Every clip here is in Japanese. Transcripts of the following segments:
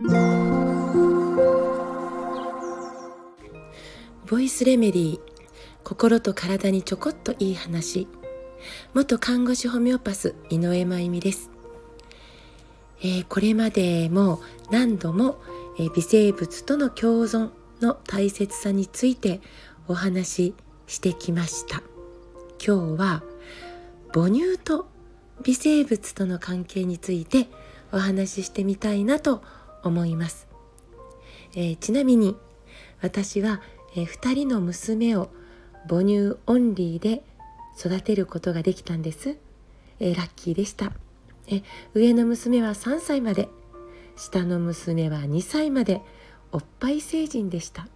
ボイスレメディー心と体にちょこっといい話。元看護師ホメオパス井上真由美です、えー、これまでも何度も、えー、微生物との共存の大切さについてお話ししてきました。今日は母乳と微生物との関係についてお話ししてみたいなと思います、えー、ちなみに私は、えー、2人の娘を母乳オンリーで育てることができたんです、えー、ラッキーでした。え上の娘は3歳まで下の娘は2歳までおっぱい成人でした。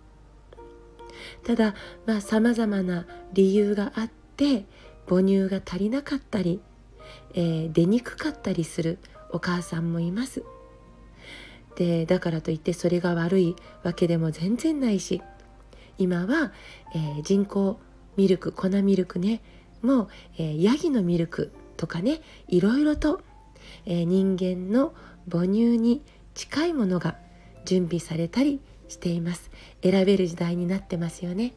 ただまあさまざまな理由があって母乳が足りなかったり、えー、出にくかったりするお母さんもいます。でだからといってそれが悪いわけでも全然ないし。今は、えー、人工ミルク粉ミルクね。もう、えー、ヤギのミルクとかね。いろいろと、えー、人間の母乳に近いものが準備されたりしています。選べる時代になってますよね。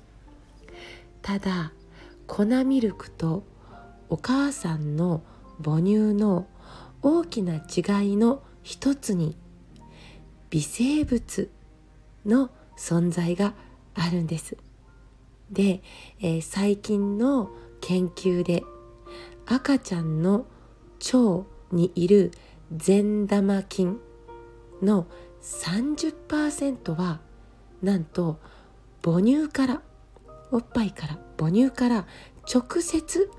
ただ粉ミルクとお母さんの母乳の大きな違いの一つに微生物の存在があるんです。で、えー、最近の研究で赤ちゃんの腸にいる善玉菌の30%はなんと母乳からおっぱいから母乳から直接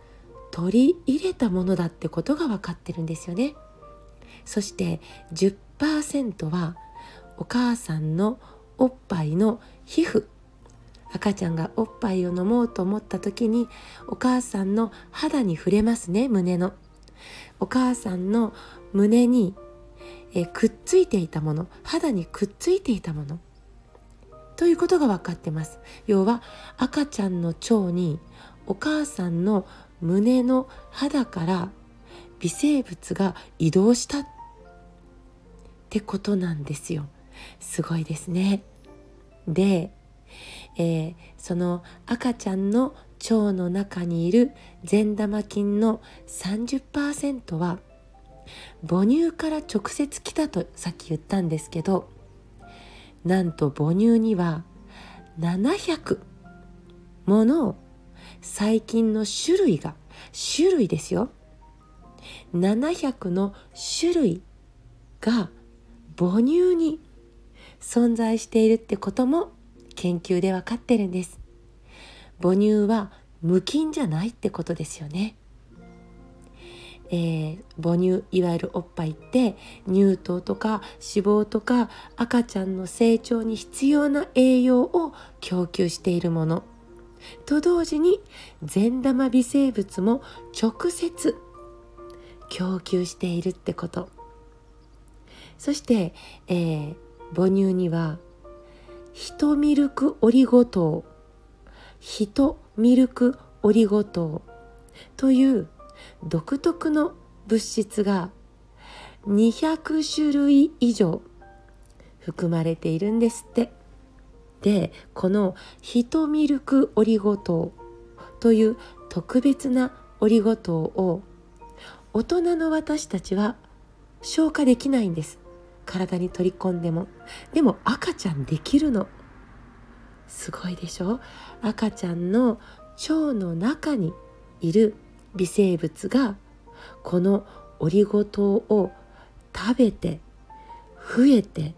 取り入れたものだってことが分かってるんですよね。そして10%はお母さんのおっぱいの皮膚。赤ちゃんがおっぱいを飲もうと思った時にお母さんの肌に触れますね胸の。お母さんの胸にえくっついていたもの。肌にくっついていたもの。ということが分かってます。要は赤ちゃんの腸にお母さんの胸の肌から微生物が移動したってことなんですよ。すごいですね。で、えー、その赤ちゃんの腸の中にいる善玉菌の30%は母乳から直接来たとさっき言ったんですけどなんと母乳には700もの細菌の種類が種類ですよ。700の種類が母乳に存在しているってことも研究で分かってるんです。母乳は無菌じゃないってことですよね。えー、母乳いわゆるおっぱいって乳糖とか脂肪とか赤ちゃんの成長に必要な栄養を供給しているもの。と同時に善玉微生物も直接供給しているってこと。そして、えー、母乳にはヒトミルクオリゴ糖ヒトミルクオリゴ糖という独特の物質が200種類以上含まれているんですって。でこのヒトミルクオリゴ糖という特別なオリゴ糖を大人の私たちは消化できないんです。体に取り込んでもでも赤ちゃんできるのすごいでしょ？赤ちゃんの腸の中にいる微生物がこのオリゴ糖を食べて増えて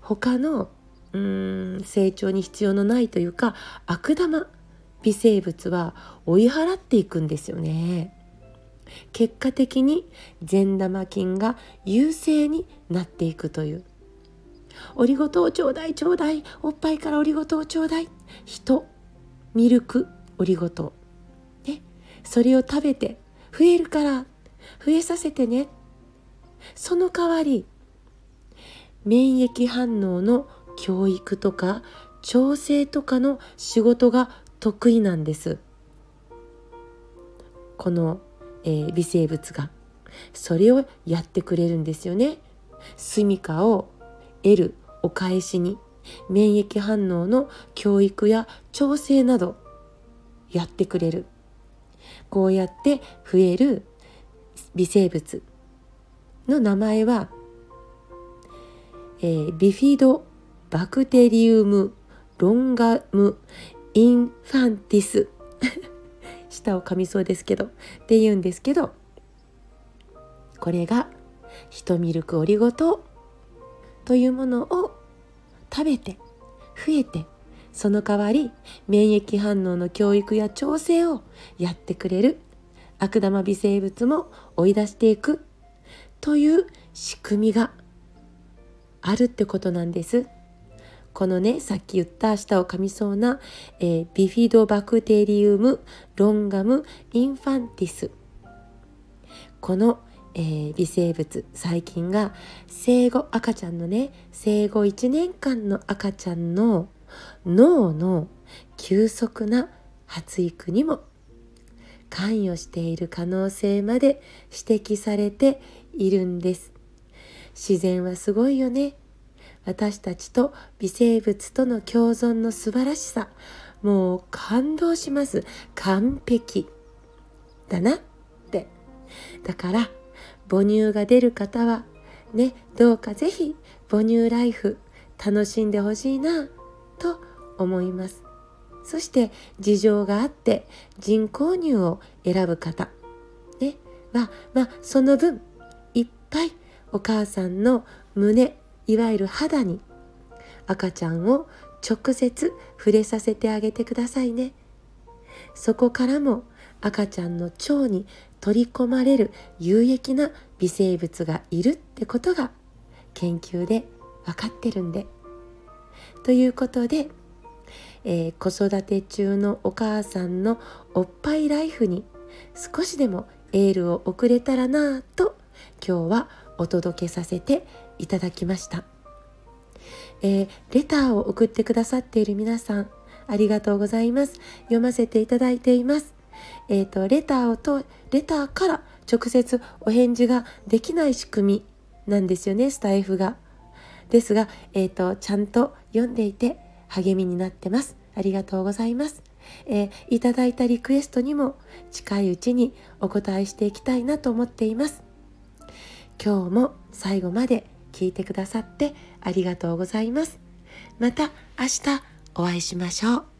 他のうーん成長に必要のないというか悪玉微生物は追い払っていくんですよね。結果的に善玉菌が優勢になっていくという。オリゴ糖ちょうだいちょうだい。おっぱいからオリゴ糖ちょうだい。人ミルクオリゴ糖ね。それを食べて増えるから増えさせてね。その代わり免疫反応の教育とか調整とかの仕事が得意なんです。この、えー、微生物が。それをやってくれるんですよね。住処を得るお返しに。免疫反応の教育や調整など。やってくれる。こうやって増える。微生物の名前は、えー、ビフィドバクテリウムロンガムインファンティス。舌を噛みそうですけどって言うんですけどこれがヒトミルクオリゴ糖というものを食べて増えてその代わり免疫反応の教育や調整をやってくれる悪玉微生物も追い出していくという仕組みがあるってことなんです。このねさっき言った舌を噛みそうな、えー、ビフィドバクテリウムロンガムインファンティス。この、えー、微生物細菌が生後赤ちゃんのね生後1年間の赤ちゃんの脳の急速な発育にも関与している可能性まで指摘されているんです。自然はすごいよね。私たちと微生物との共存の素晴らしさ。もう感動します。完璧。だな。って。だから母乳が出る方はねどうかぜひ母乳ライフ楽しんでほしいなと思います。そして事情があって人工乳を選ぶ方ねはまあその分いっぱいお母さんの胸いわゆる肌に赤ちゃんを直接触れさせてあげてくださいねそこからも赤ちゃんの腸に取り込まれる有益な微生物がいるってことが研究で分かってるんで。ということで、えー、子育て中のお母さんのおっぱいライフに少しでもエールを送れたらなぁと今日はお届けさせていただきました、えー、レターを送ってくださっている皆さんありがとうございます。読ませていただいています。えっ、ー、とレターをとレターから直接お返事ができない仕組みなんですよねスタイフが。ですが、えーと、ちゃんと読んでいて励みになってます。ありがとうございます。えー、いただいたリクエストにも近いうちにお答えしていきたいなと思っています。今日も最後まで聞いてくださってありがとうございます。また明日お会いしましょう。